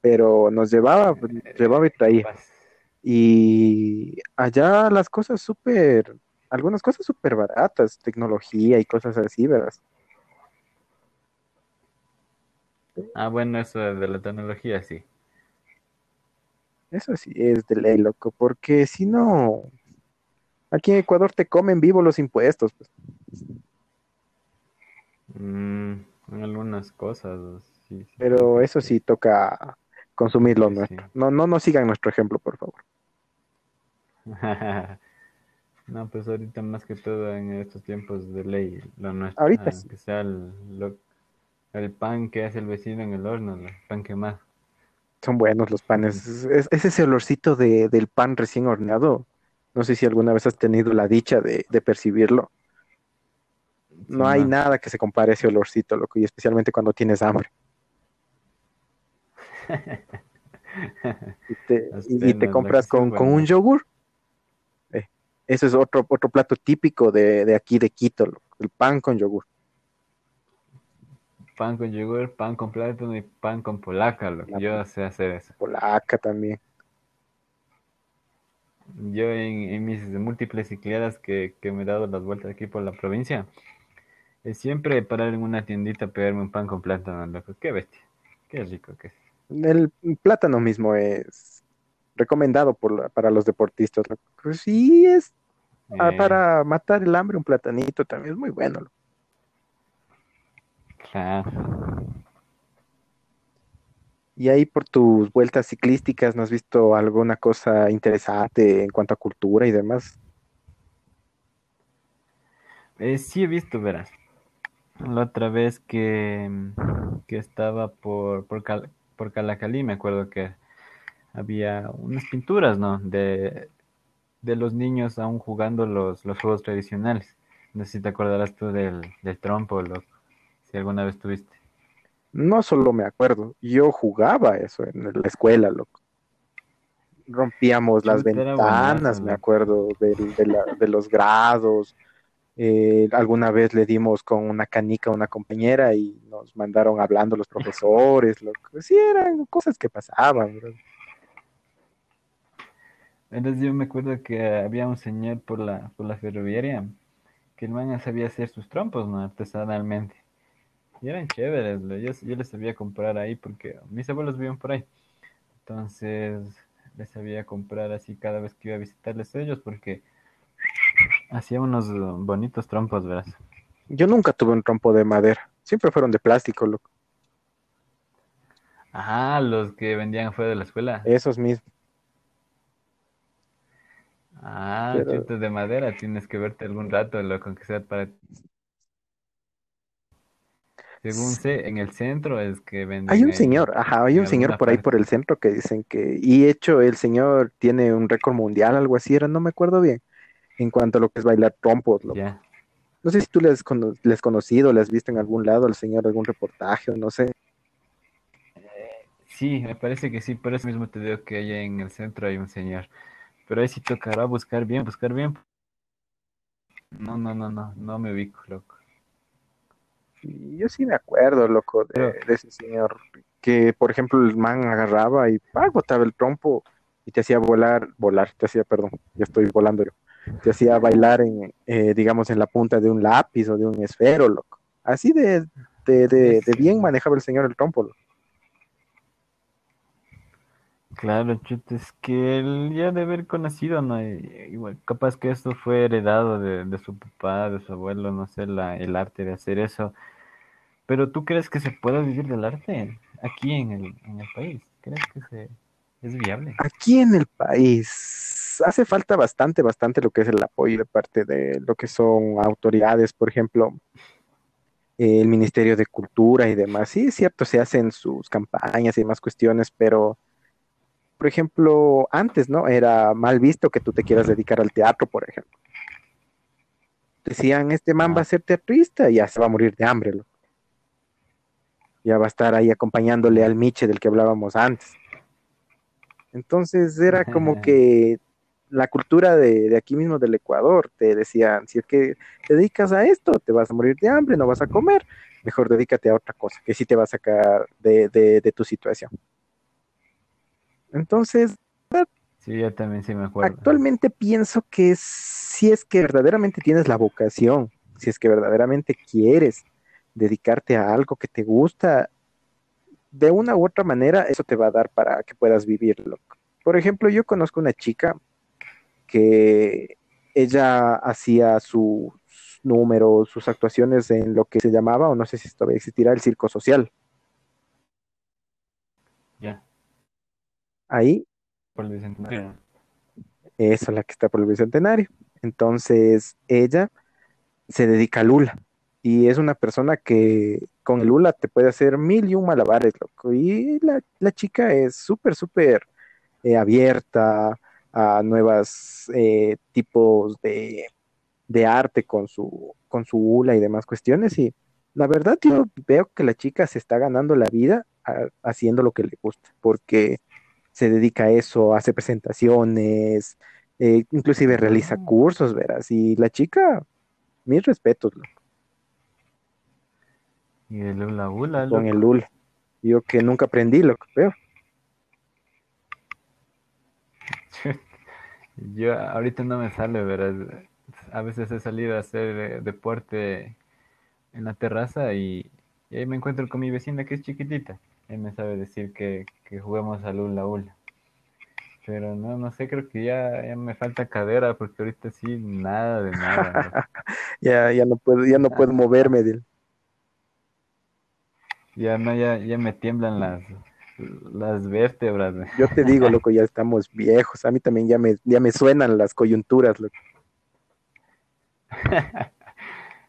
Pero nos llevaba, llevaba y traía. Y allá las cosas súper, algunas cosas súper baratas, tecnología y cosas así, ¿verdad? Ah, bueno, eso de la tecnología, sí. Eso sí es de ley, loco, porque si no, aquí en Ecuador te comen vivo los impuestos, pues. Mm, en algunas cosas, sí, sí, Pero eso sí toca consumir lo sí, nuestro. No, no nos sigan nuestro ejemplo, por favor. No, pues ahorita más que todo en estos tiempos de ley, lo nuestro, Ahorita sí. aunque sea el, lo- el pan que hace el vecino en el horno, el pan quemado. Son buenos los panes. Es, es- es ese olorcito de, del pan recién horneado. No sé si alguna vez has tenido la dicha de, de percibirlo. No hay nada que se compare a ese olorcito, loco, y especialmente cuando tienes hambre. Y te, y- y compras con, con un yogur. Eh, eso es otro, otro plato típico de, de aquí de Quito, loco, el pan con yogur. Pan con yogur, pan con plátano y pan con polaca, loco. La Yo sé hacer eso. polaca también. Yo en, en mis múltiples cicleadas que, que me he dado las vueltas aquí por la provincia, es siempre parar en una tiendita a pegarme un pan con plátano, loco. Qué bestia. Qué rico que es. El plátano mismo es recomendado por para los deportistas. Pues sí, es ah, Eh, para matar el hambre un platanito también es muy bueno. loco. Claro. Y ahí por tus vueltas ciclísticas, ¿no has visto alguna cosa interesante en cuanto a cultura y demás? Eh, sí he visto, verás. La otra vez que, que estaba por, por, Cal- por Calacalí, me acuerdo que había unas pinturas, ¿no? De, de los niños aún jugando los, los juegos tradicionales. No sé si te acordarás tú del, del trompo, loco. Si alguna vez tuviste. No solo me acuerdo, yo jugaba eso en la escuela, loco. Rompíamos las ventanas, buenazo, me acuerdo de, la- de los grados. Eh, alguna vez le dimos con una canica a una compañera y nos mandaron hablando los profesores, loco. Sí, eran cosas que pasaban, bro. Entonces yo me acuerdo que había un señor por la, por la ferroviaria que el man sabía hacer sus trompos, ¿no? Artesanalmente. Y eran chéveres, yo, yo les sabía comprar ahí porque mis abuelos vivían por ahí. Entonces les sabía comprar así cada vez que iba a visitarles a ellos porque hacía unos bonitos trompos, verás. Yo nunca tuve un trompo de madera, siempre fueron de plástico, loco. Ah, los que vendían afuera de la escuela. Esos mismos. Ah, Pero- chutas de madera, tienes que verte algún rato, loco, que sea para... Según sé, en el centro es que venden Hay un ahí. señor, ajá, hay un señor por ahí por el centro que dicen que, y hecho el señor tiene un récord mundial, algo así era, no me acuerdo bien, en cuanto a lo que es bailar trompos, loco. Ya. No sé si tú le has, cono- le has conocido, le has visto en algún lado al señor, algún reportaje o no sé. Sí, me parece que sí, por eso mismo te digo que allá en el centro hay un señor. Pero ahí sí tocará buscar bien, buscar bien. No, no, no, no, no me ubico, loco. Y yo sí me acuerdo, loco, de, ese señor, que por ejemplo el man agarraba y ¡pah! botaba el trompo y te hacía volar, volar, te hacía, perdón, ya estoy volando yo, te hacía bailar en, eh, digamos, en la punta de un lápiz o de un esfero, loco. Así de, de, de, de bien manejaba el señor el trompo, loco. Claro, chute, es que él ya de haber conocido, ¿no? Igual, capaz que esto fue heredado de, de su papá, de su abuelo, no sé, la, el arte de hacer eso. Pero ¿tú crees que se pueda vivir del arte aquí en el, en el país? ¿Crees que se, es viable? Aquí en el país hace falta bastante, bastante lo que es el apoyo de parte de lo que son autoridades, por ejemplo, el Ministerio de Cultura y demás. Sí, es cierto, se hacen sus campañas y demás cuestiones, pero, por ejemplo, antes, ¿no? Era mal visto que tú te quieras dedicar al teatro, por ejemplo. Decían, este man va a ser teatrista y ya se va a morir de hambre, loco. Ya va a estar ahí acompañándole al Miche del que hablábamos antes. Entonces era como que la cultura de, de aquí mismo del Ecuador, te decían, si es que te dedicas a esto, te vas a morir de hambre, no vas a comer, mejor dedícate a otra cosa, que sí te va a sacar de, de- de tu situación. Entonces, Sí, yo también sí me acuerdo. actualmente pienso que si es que verdaderamente tienes la vocación, si es que verdaderamente quieres dedicarte a algo que te gusta, de una u otra manera, eso te va a dar para que puedas vivirlo. Por ejemplo, yo conozco una chica que ella hacía sus números, sus actuaciones en lo que se llamaba, o no sé si todavía existirá, el circo social. Ya, Ahí por el bicentenario. Esa es la que está por el bicentenario. Entonces, ella se dedica al hula. Y es una persona que con el hula te puede hacer mil y un malabares, loco. Y la, la chica es súper, súper eh, abierta a nuevos eh, tipos de, de arte con su, con su hula y demás cuestiones. Y la verdad, yo veo que la chica se está ganando la vida a- haciendo lo que le gusta, porque se dedica a eso, hace presentaciones, eh, inclusive realiza Ah. cursos, verás. Y la chica, mis respetos, loco, Y el hula hula, con el hula. Yo que nunca aprendí, lo que veo. Yo ahorita no me sale, verás. A veces he salido a hacer eh, deporte en la terraza y, y ahí me encuentro con mi vecina que es chiquitita. Él me sabe decir que, que juguemos al hula hula. pero no, no sé, creo que ya, ya me falta cadera porque ahorita sí, nada de nada. ya, ya no puedo, ya no puedo moverme. Del... Ya no, ya, ya me tiemblan las, las vértebras. Yo te digo, loco, ya estamos viejos. A mí también ya me, ya me suenan las coyunturas, loco.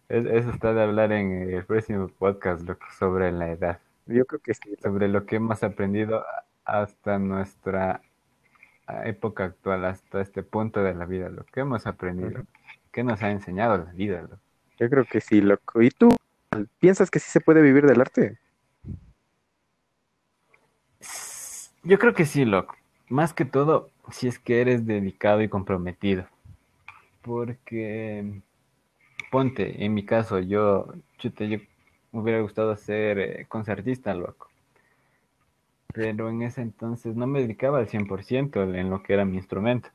Eso está de hablar en el próximo podcast, loco, sobre la edad. Yo creo que sí. Sobre lo que hemos aprendido hasta nuestra época actual, hasta este punto de la vida, lo que hemos aprendido. ¿Qué nos ha enseñado la vida, loco? Yo creo que sí, loco. ¿Y tú piensas que sí se puede vivir del arte? Yo creo que sí, loco. Más que todo, si es que eres dedicado y comprometido. Porque, ponte, en mi caso, yo, chute, yo me hubiera gustado ser eh, concertista, loco. Pero en ese entonces no me dedicaba al 100% en lo que era mi instrumento,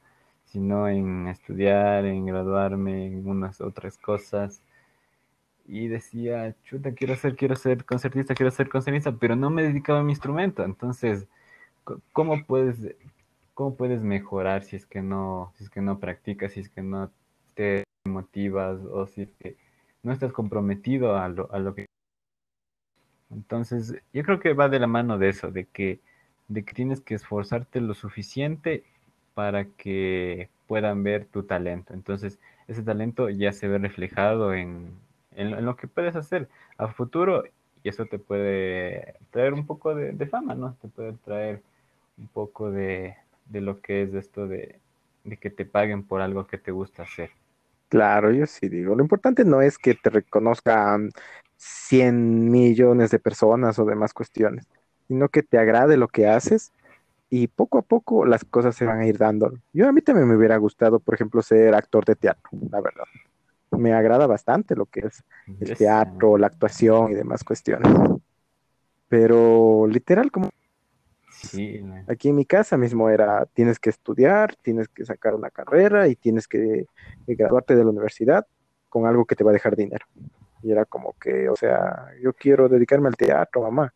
sino en estudiar, en graduarme, en unas otras cosas. Y decía, chuta, quiero ser, quiero ser concertista, quiero ser concertista, pero no me dedicaba a mi instrumento. Entonces, ¿cómo puedes, cómo puedes mejorar si es que no, si es que no practicas, si es que no te motivas o si es que no estás comprometido a lo, a lo que entonces, yo creo que va de la mano de eso, de que, de que tienes que esforzarte lo suficiente para que puedan ver tu talento. Entonces, ese talento ya se ve reflejado en, en, lo que puedes hacer a futuro y eso te puede traer un poco de, de fama, ¿no? Te puede traer un poco de, de lo que es esto de, de que te paguen por algo que te gusta hacer. Claro, yo sí digo, lo importante no es que te reconozcan 100 millones de personas o demás cuestiones, sino que te agrade lo que haces y poco a poco las cosas se van a ir dando. Yo a mí también me hubiera gustado, por ejemplo, ser actor de teatro, la verdad. Me agrada bastante lo que es el teatro, la actuación y demás cuestiones. Pero literal, como Aquí en mi casa mismo era, tienes que estudiar, tienes que sacar una carrera y tienes que, graduarte de la universidad con algo que te va a dejar dinero. Y era como que, o sea, yo quiero dedicarme al teatro, mamá.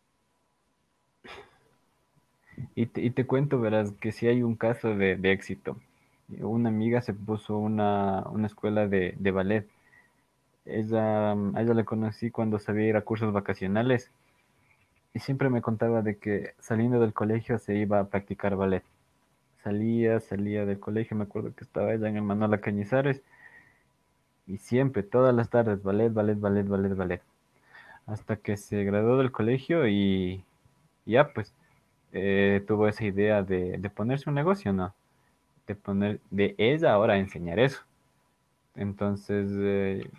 Y te, y te cuento, verás, que si hay un caso de, éxito. Una amiga se puso una, una escuela de, de ballet. Ella, a ella la conocí cuando sabía ir a cursos vacacionales y siempre me contaba de que saliendo del colegio se iba a practicar ballet. Salía, salía del colegio, me acuerdo que estaba ella en el Manuela Cañizares y siempre, todas las tardes, ballet, ballet, ballet, ballet, ballet. Hasta que se graduó del colegio y ya pues eh, tuvo esa idea de, ponerse un negocio, ¿no? De poner, de ella ahora enseñar eso. Entonces, eh,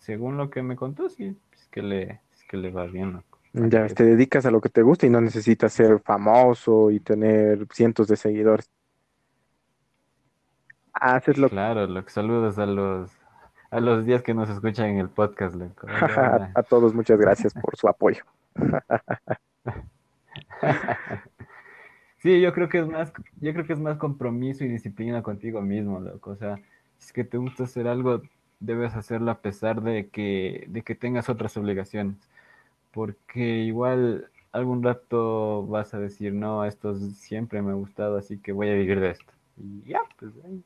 según lo que me contó, sí, es que le, es que le va bien, ¿no? Ya, te dedicas a lo que te gusta y no necesitas ser famoso y tener cientos de seguidores. Haces lo Claro, lo que saludos a los a los días que nos escuchan en el podcast, a todos muchas gracias por su apoyo. sí, yo creo que es más, yo creo que es más compromiso y disciplina contigo mismo, loco. O sea, si es que te gusta hacer algo, debes hacerlo a pesar de que, de que tengas otras obligaciones porque igual algún rato vas a decir, no, esto siempre me ha gustado, así que voy a vivir de esto. Y ya, pues ahí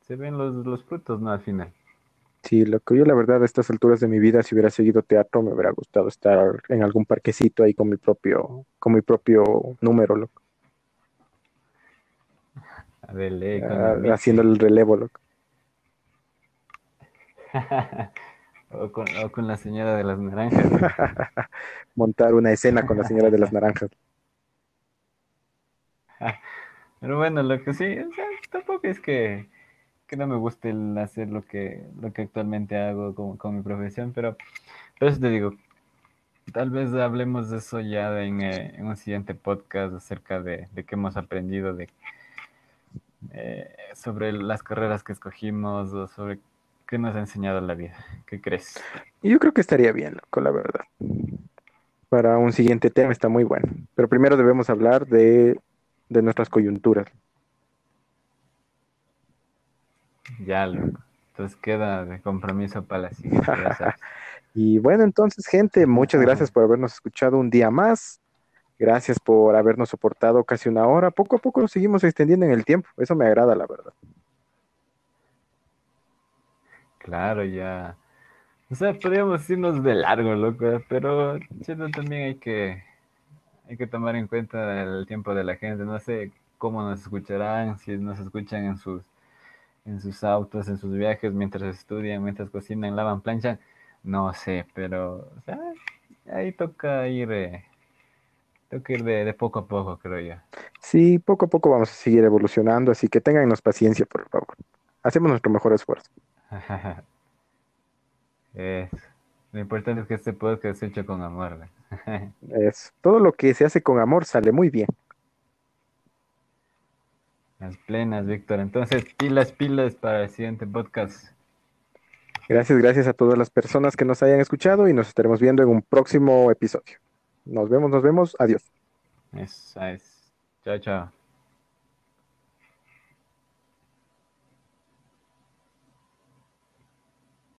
se ven los, frutos, ¿no? Al final. Sí, lo que yo la verdad a estas alturas de mi vida, si hubiera seguido teatro, me hubiera gustado estar en algún parquecito ahí con mi propio, con mi propio número, loco. Ah, haciendo el relevo, loco. O con, la señora de las naranjas. Montar una escena con la señora de las naranjas. Pero bueno, lo que sí, tampoco es que, no me guste hacer lo que, lo que actualmente hago con, mi profesión, pero, pero eso te digo, tal vez hablemos de eso ya en, eh, un siguiente podcast acerca de, de qué hemos aprendido de, eh, sobre las carreras que escogimos o sobre ¿Qué nos ha enseñado la vida? ¿Qué crees? Yo creo que estaría bien, con la verdad. Para un siguiente tema está muy bueno. Pero primero debemos hablar de, nuestras coyunturas. Ya, loco. Entonces queda de compromiso para la siguiente. y bueno, entonces, gente, muchas gracias por habernos escuchado un día más. Gracias por habernos soportado casi una hora. Poco a poco nos seguimos extendiendo en el tiempo. Eso me agrada, la verdad. Claro, ya. O sea, podríamos irnos de largo, loco, pero también hay que, hay que tomar en cuenta el tiempo de la gente. No sé cómo nos escucharán, si nos escuchan en sus, en sus autos, en sus viajes, mientras estudian, mientras cocinan, lavan, planchan. No sé, pero o sea, ahí toca ir, eh, toca ir de, de, poco a poco, creo yo. Sí, poco a poco vamos a seguir evolucionando, así que téngannos paciencia, por favor. Hacemos nuestro mejor esfuerzo. es, lo importante es que este podcast se hecho con amor. es, todo lo que se hace con amor sale muy bien. Las plenas, Víctor. Entonces, pilas, pilas para el siguiente podcast. Gracias, gracias a todas las personas que nos hayan escuchado y nos estaremos viendo en un próximo episodio. Nos vemos, nos vemos. Adiós. Eso es. Chao, chao.